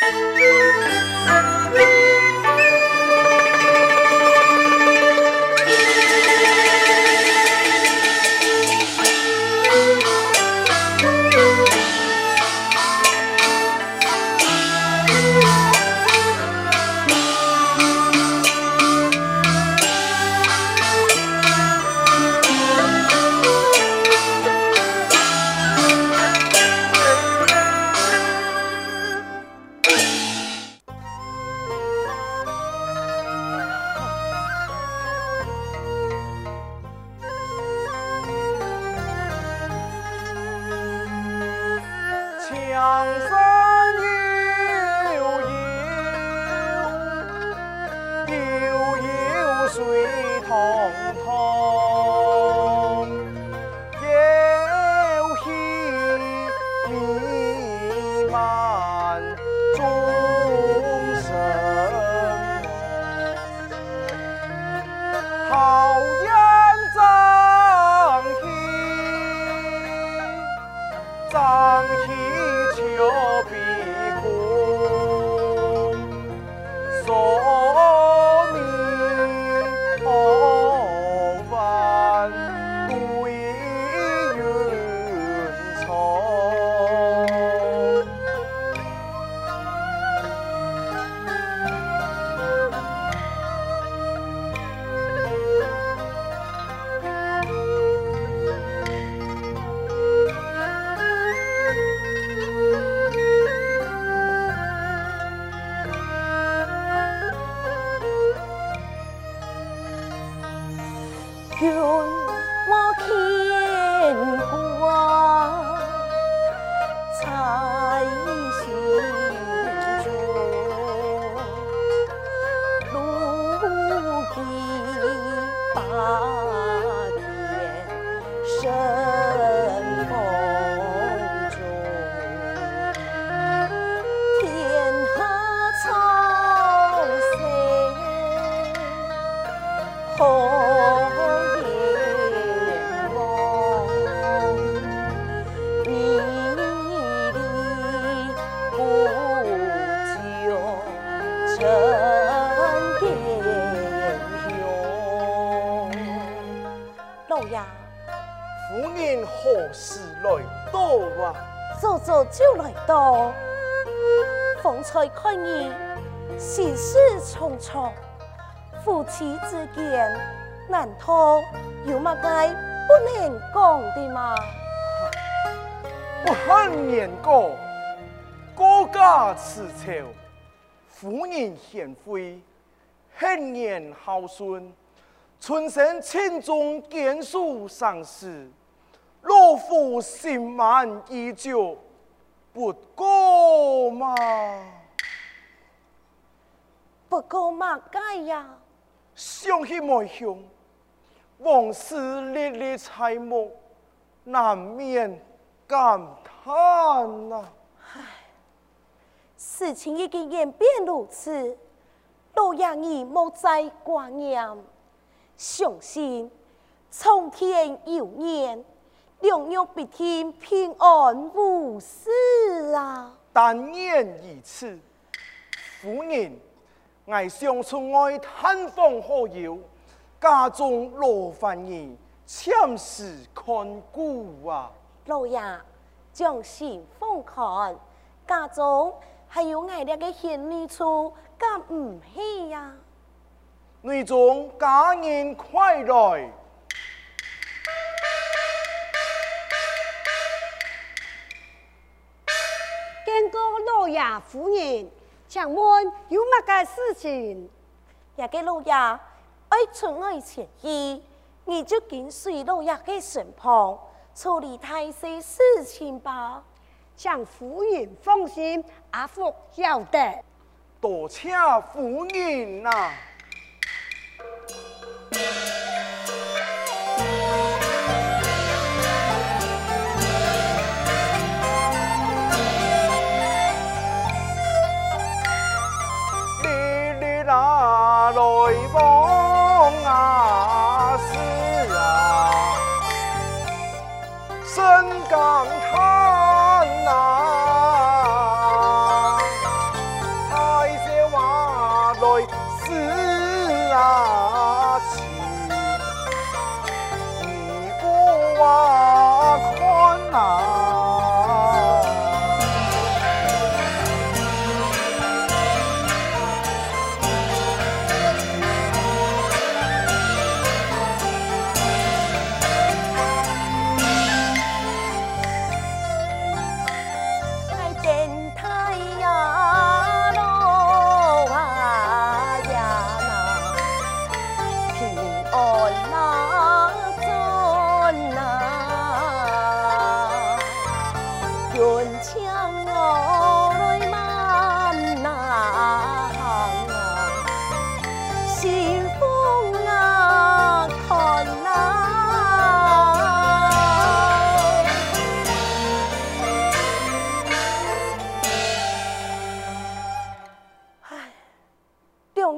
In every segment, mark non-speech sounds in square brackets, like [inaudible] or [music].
就 [laughs] 事重重，夫妻之间难道有乜嘢不能讲的吗？我恨年过，国家词穷，夫人贤惠，恨年孝顺，春生亲中眷属丧事，老夫心满意足。不过嘛，不过嘛，该呀。想起没想，往事历历在目，难免感叹呐。唉，事情已经演变如此，老爷你莫再挂念，相信苍天有眼。两玉必天平安无事啊！但愿如此，夫人，我想出外探访好友，家中罗凡儿前时看顾啊！老爷，将心放宽，家中还有爱两个贤女处，敢唔系呀？女中佳人快来！老爷夫人，请问有乜个事情？也给老爷爱出爱前意，你就跟随老爷嘅身旁处理太些事情吧。请夫人放心，阿福晓得。多谢夫人呐、啊。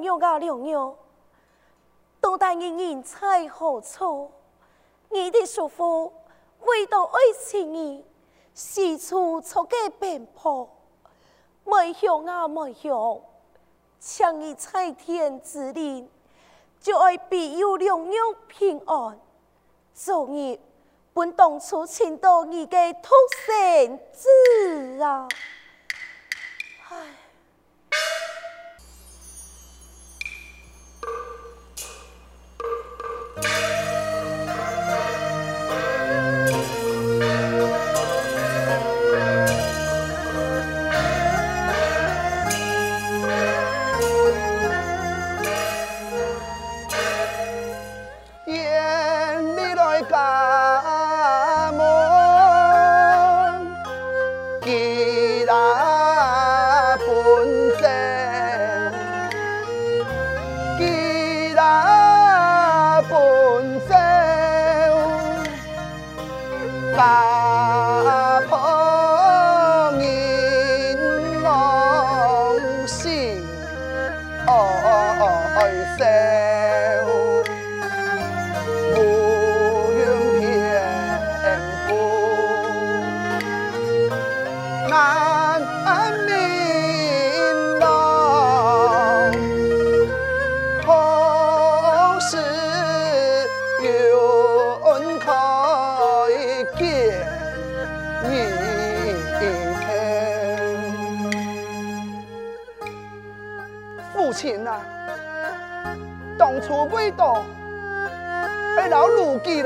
娘啊娘娘，多带人人在何处？你的叔父为到爱情儿，四处出个奔波，没想啊没想，强以在天之灵，就爱庇佑娘娘平安。昨日本当初请到你的土生子啊！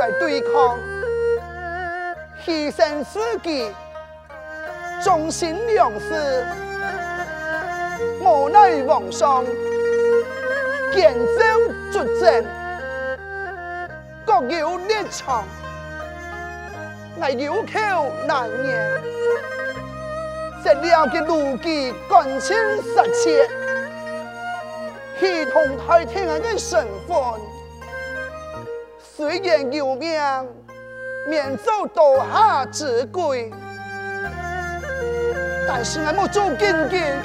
来对抗，牺牲自己，忠心良事，无奈皇上见招卒阵，各有立场，我有口难言，只了解卢记感情实切。系统太天人的身份，虽然有命，免遭刀下之鬼，但是我冇做坚决，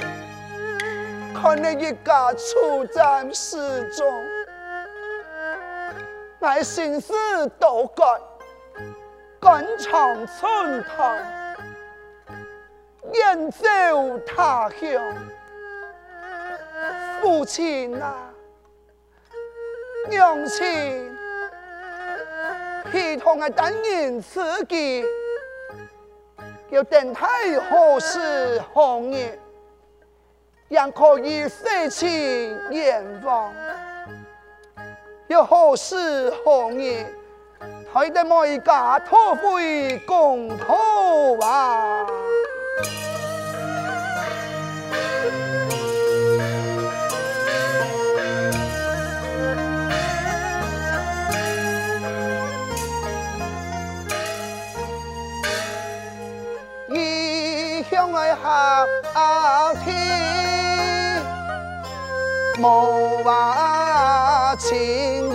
看你一家处在失中，我心思都改，肝肠寸断，远走他乡。父亲啊，娘亲，系统的单人自己，要等待何时红日，ยัง可以舍亲远方，要何时何日，才得每家托回公婆啊！啊天无话情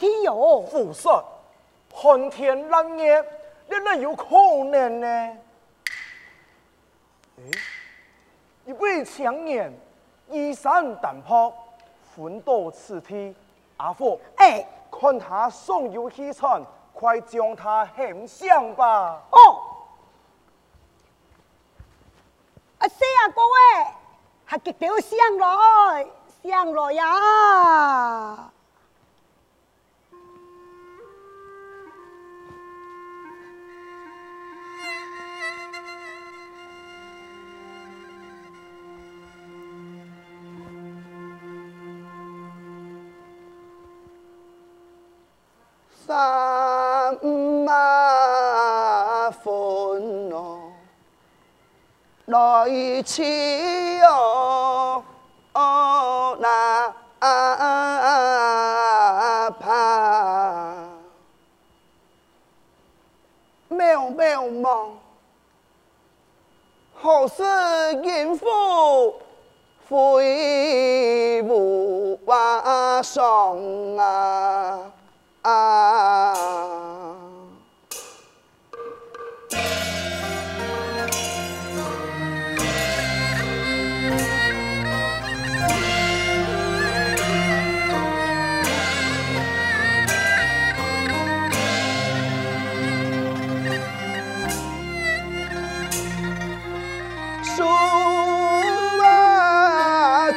斗才体哟。胡说，寒天冷夜，你哪有可能呢？哎，一位青年衣衫单薄，魂斗此地，阿福，哎，看他送有气喘，快将他献上吧。哦。啊，是啊，各位，还极条上来，上来呀！一起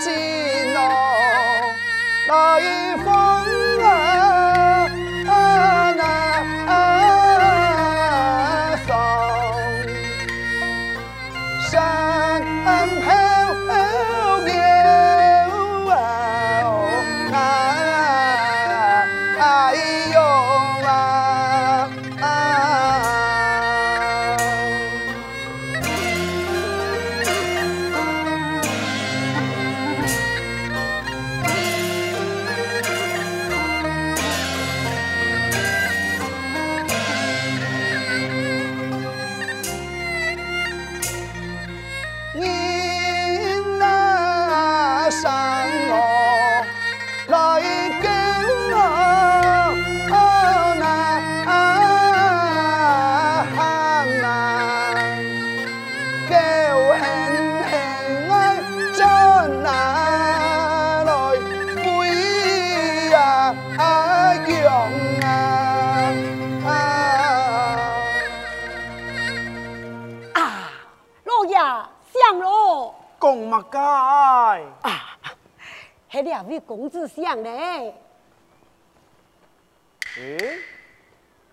ちのライ两位公子相呢？诶，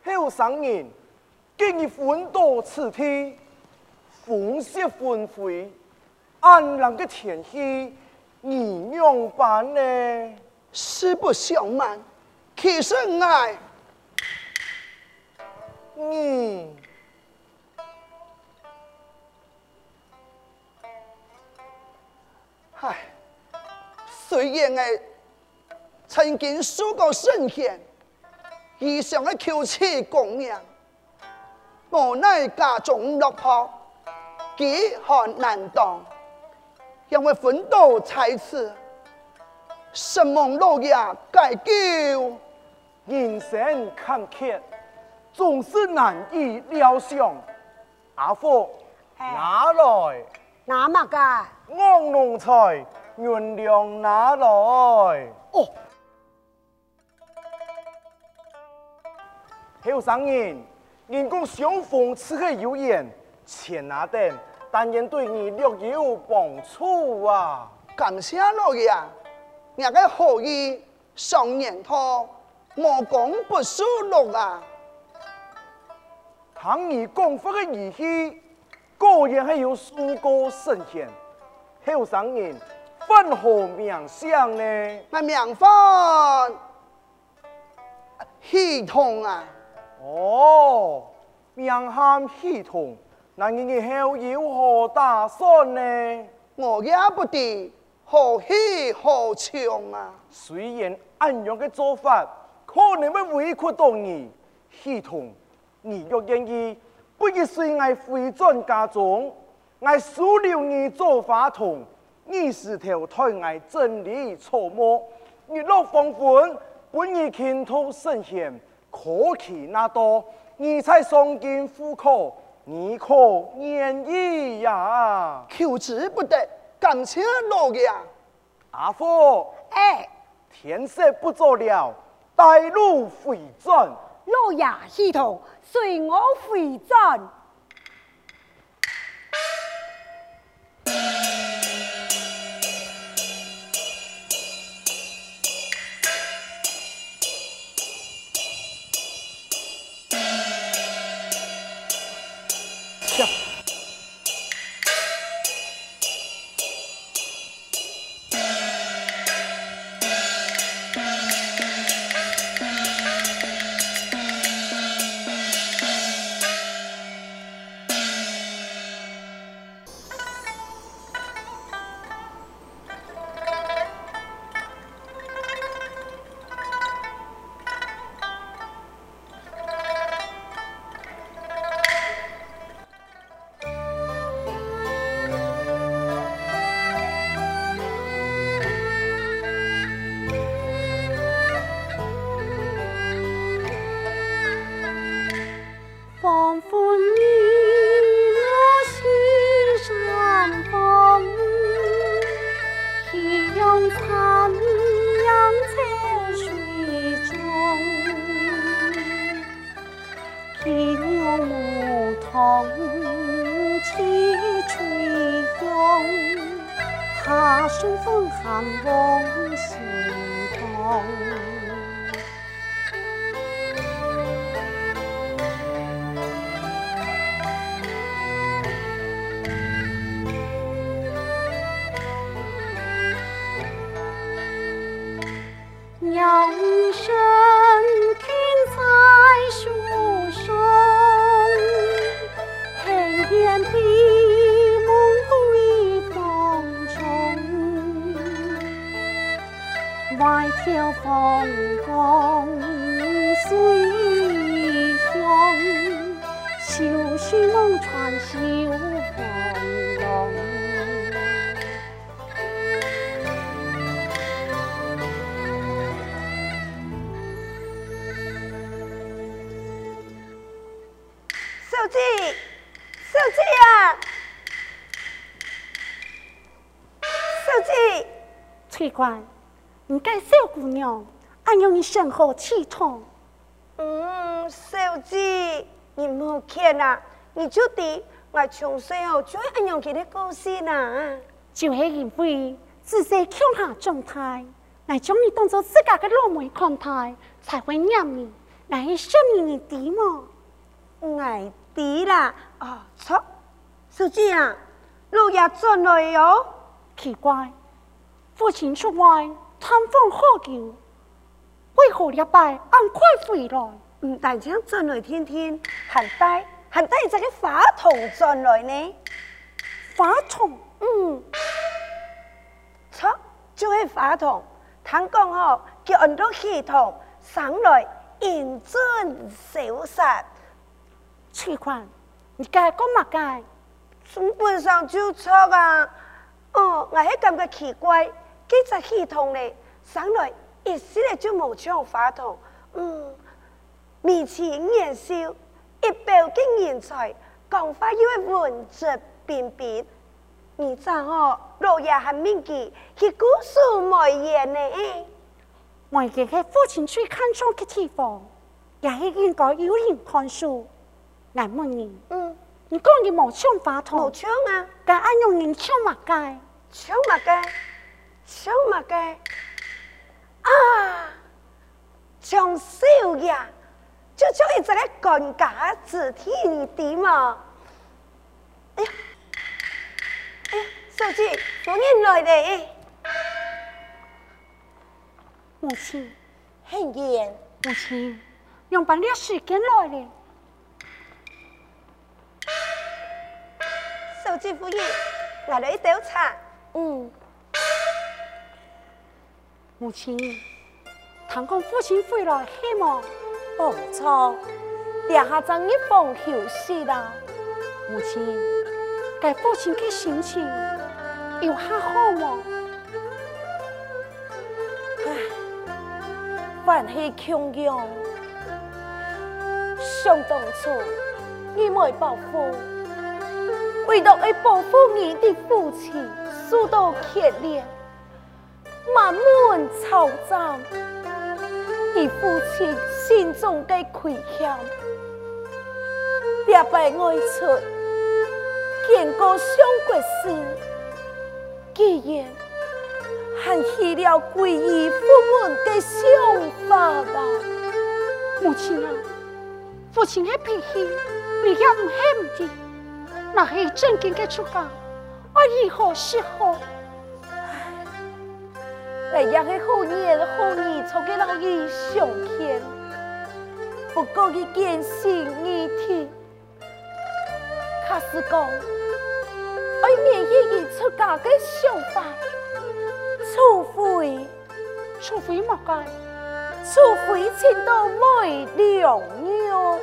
后生人今日奋斗此地，风雪纷飞，安冷的天气，你样办呢？实不相瞒，其实爱你，唉。虽然我曾经受过圣贤，以上的求赐供养，无奈家中落魄，饥寒难当，因为奋斗才此，神望落叶解救，人生坎坷，总是难以料想。阿父，拿来，拿嘛个？安农财。原谅拿来哦，后生人，人讲相逢此刻有缘，钱拿等，但愿对你略有帮助啊！感谢老爷，我个好意上年头，莫讲不输落啊！倘你功夫的语气，果然还有数个神仙，后生人。分何名相呢？那名分系统啊！哦，名喊系统，那你以后有何打算呢？我也不知何去何从啊！虽然按样的做法可能会委屈到你，系统，你若愿意，不如随我回转家中，我收留你做法童。你是条太爱真理错摸，日落黄昏，本已倾吐圣贤，可期那多，你才双肩负荷，你可愿意呀？求之不得，感谢老爷。阿父，哎，天色不早了，带路回转。老爷系统，随我回转。奇怪，你家小姑娘，安用你身后气痛。嗯，小姐，你莫看啦，你就得我从细后就安用佢的故事啦。就是因为自细强下状态，来将你当做自家的老妹看待，才会让你来信任你的嘛。爱敌啦，哦，错，小姐啊，老爷转来哟，奇怪。父亲出外探访好久，为何一拜按快回来？唔但将转来天天，还带还带这个法筒转来呢？法筒，嗯，错，就系法筒。听讲哦，叫很多系统上来验证手实。奇怪，你该讲乜该？基本上就错啊。哦，我系感觉奇怪。几只系统咧，上来一时咧就无抢法筒，嗯，面前年少，一表经人才，讲话又会文质彬彬，你知哦，老爷还铭记，佢古树梅言呢。梅言系父亲最看重嘅地方，也系应该有人看书。来问你，嗯，你讲你无抢法筒？无抢啊，该按用人抢乜该？抢乜该？啊，从少爷就将一只个官家子弟弟嘛。哎呀，哎呀，小姐，夫人来了。母亲，很言。母亲，用半点时间来了。小姐夫人，来了一道茶。嗯。母亲，堂公父亲回来希望不错，两下将一封休息啦。母亲，该父亲的心情有还好吗？唉。凡系穷样，想当初你没保护，唯独要保护你的父亲，受到天亮，满门抄斩，你父亲心中嘅亏欠，别摆外出，见过相国时，既然还起了归依父母的想法吧，母亲啊，父亲的脾气你也唔系唔知，那系正经的出家，我如何是好？哎呀，系好年好年，从给老爷上天，不过一件事你听，卡是讲，爱免一一出家的想法，除非，除非莫该，除非请到卖粮肉，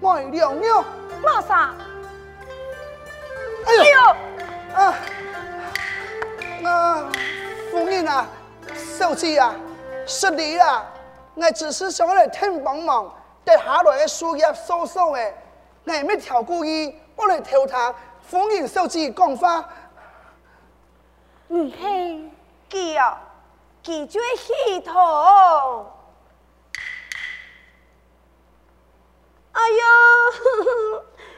卖粮肉，马啥？哎呦！哎呦！啊！啊，夫人啊，小姐啊，失礼啊！我只是想来听帮忙，在下来的事业所说的，我没调故意，我来调他。夫人小姐讲话，你嘿记啊，记住系统。哎呦，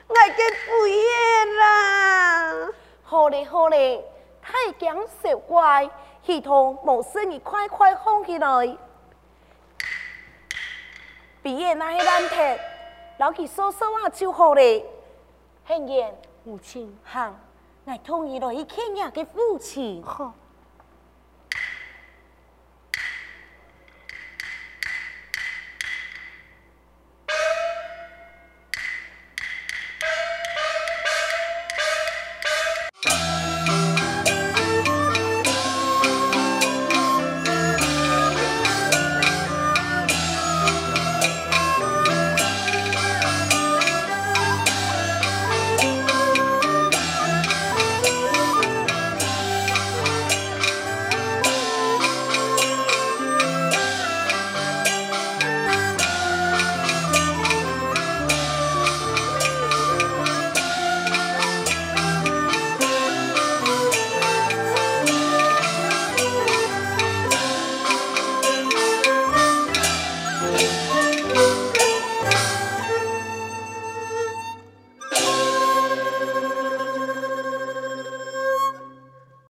我嘅背嘢啦！好嘞好嘞，太惊小怪，系统冇事你快快放起来。毕业那些难题，老去说说话就好嘞。很严，母亲，哈，我同意来去见下嘅父亲。好，